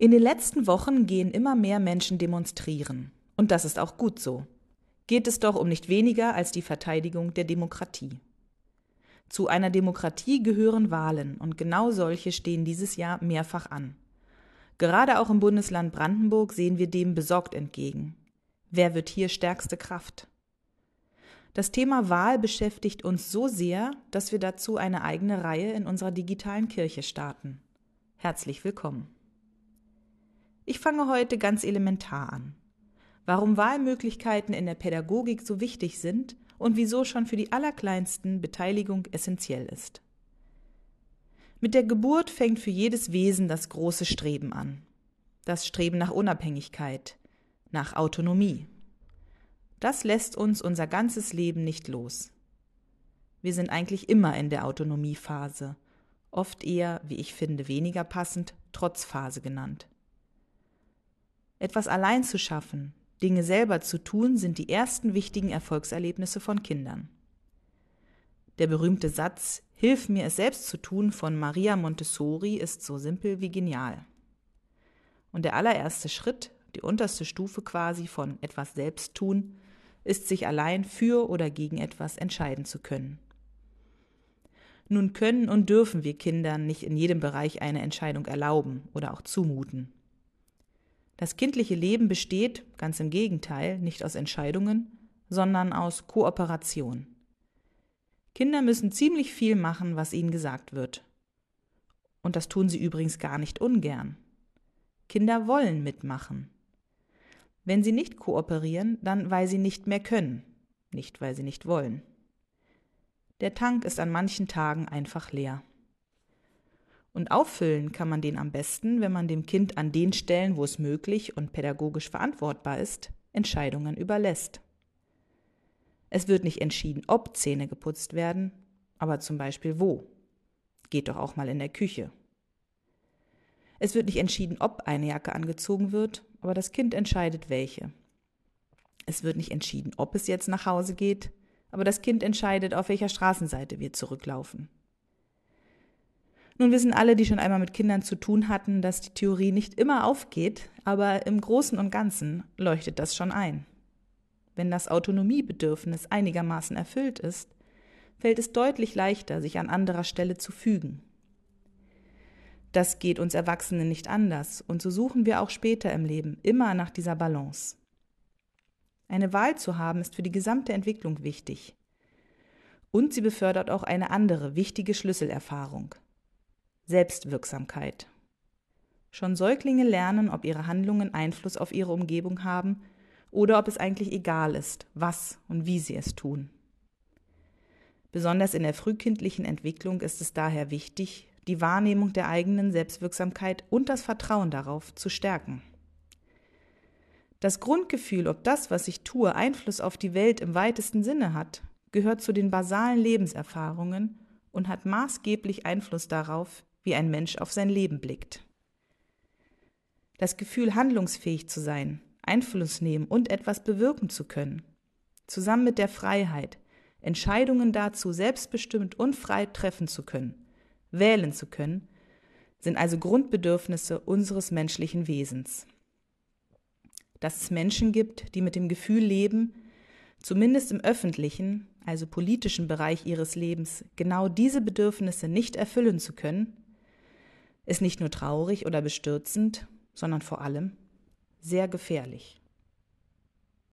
In den letzten Wochen gehen immer mehr Menschen demonstrieren. Und das ist auch gut so. Geht es doch um nicht weniger als die Verteidigung der Demokratie. Zu einer Demokratie gehören Wahlen und genau solche stehen dieses Jahr mehrfach an. Gerade auch im Bundesland Brandenburg sehen wir dem besorgt entgegen. Wer wird hier stärkste Kraft? Das Thema Wahl beschäftigt uns so sehr, dass wir dazu eine eigene Reihe in unserer digitalen Kirche starten. Herzlich willkommen. Ich fange heute ganz elementar an. Warum Wahlmöglichkeiten in der Pädagogik so wichtig sind und wieso schon für die Allerkleinsten Beteiligung essentiell ist. Mit der Geburt fängt für jedes Wesen das große Streben an. Das Streben nach Unabhängigkeit, nach Autonomie. Das lässt uns unser ganzes Leben nicht los. Wir sind eigentlich immer in der Autonomiephase, oft eher, wie ich finde, weniger passend, Trotzphase genannt. Etwas allein zu schaffen, Dinge selber zu tun, sind die ersten wichtigen Erfolgserlebnisse von Kindern. Der berühmte Satz Hilf mir es selbst zu tun von Maria Montessori ist so simpel wie genial. Und der allererste Schritt, die unterste Stufe quasi von etwas selbst tun, ist sich allein für oder gegen etwas entscheiden zu können. Nun können und dürfen wir Kindern nicht in jedem Bereich eine Entscheidung erlauben oder auch zumuten. Das kindliche Leben besteht, ganz im Gegenteil, nicht aus Entscheidungen, sondern aus Kooperation. Kinder müssen ziemlich viel machen, was ihnen gesagt wird. Und das tun sie übrigens gar nicht ungern. Kinder wollen mitmachen. Wenn sie nicht kooperieren, dann weil sie nicht mehr können, nicht weil sie nicht wollen. Der Tank ist an manchen Tagen einfach leer. Und auffüllen kann man den am besten, wenn man dem Kind an den Stellen, wo es möglich und pädagogisch verantwortbar ist, Entscheidungen überlässt. Es wird nicht entschieden, ob Zähne geputzt werden, aber zum Beispiel wo. Geht doch auch mal in der Küche. Es wird nicht entschieden, ob eine Jacke angezogen wird, aber das Kind entscheidet welche. Es wird nicht entschieden, ob es jetzt nach Hause geht, aber das Kind entscheidet, auf welcher Straßenseite wir zurücklaufen. Nun wissen alle, die schon einmal mit Kindern zu tun hatten, dass die Theorie nicht immer aufgeht, aber im Großen und Ganzen leuchtet das schon ein. Wenn das Autonomiebedürfnis einigermaßen erfüllt ist, fällt es deutlich leichter, sich an anderer Stelle zu fügen. Das geht uns Erwachsenen nicht anders, und so suchen wir auch später im Leben immer nach dieser Balance. Eine Wahl zu haben ist für die gesamte Entwicklung wichtig. Und sie befördert auch eine andere wichtige Schlüsselerfahrung, Selbstwirksamkeit. Schon Säuglinge lernen, ob ihre Handlungen Einfluss auf ihre Umgebung haben oder ob es eigentlich egal ist, was und wie sie es tun. Besonders in der frühkindlichen Entwicklung ist es daher wichtig, die Wahrnehmung der eigenen Selbstwirksamkeit und das Vertrauen darauf zu stärken. Das Grundgefühl, ob das, was ich tue, Einfluss auf die Welt im weitesten Sinne hat, gehört zu den basalen Lebenserfahrungen und hat maßgeblich Einfluss darauf, wie ein Mensch auf sein Leben blickt. Das Gefühl, handlungsfähig zu sein, Einfluss nehmen und etwas bewirken zu können, zusammen mit der Freiheit, Entscheidungen dazu selbstbestimmt und frei treffen zu können, wählen zu können, sind also Grundbedürfnisse unseres menschlichen Wesens. Dass es Menschen gibt, die mit dem Gefühl leben, zumindest im öffentlichen, also politischen Bereich ihres Lebens, genau diese Bedürfnisse nicht erfüllen zu können, ist nicht nur traurig oder bestürzend, sondern vor allem sehr gefährlich.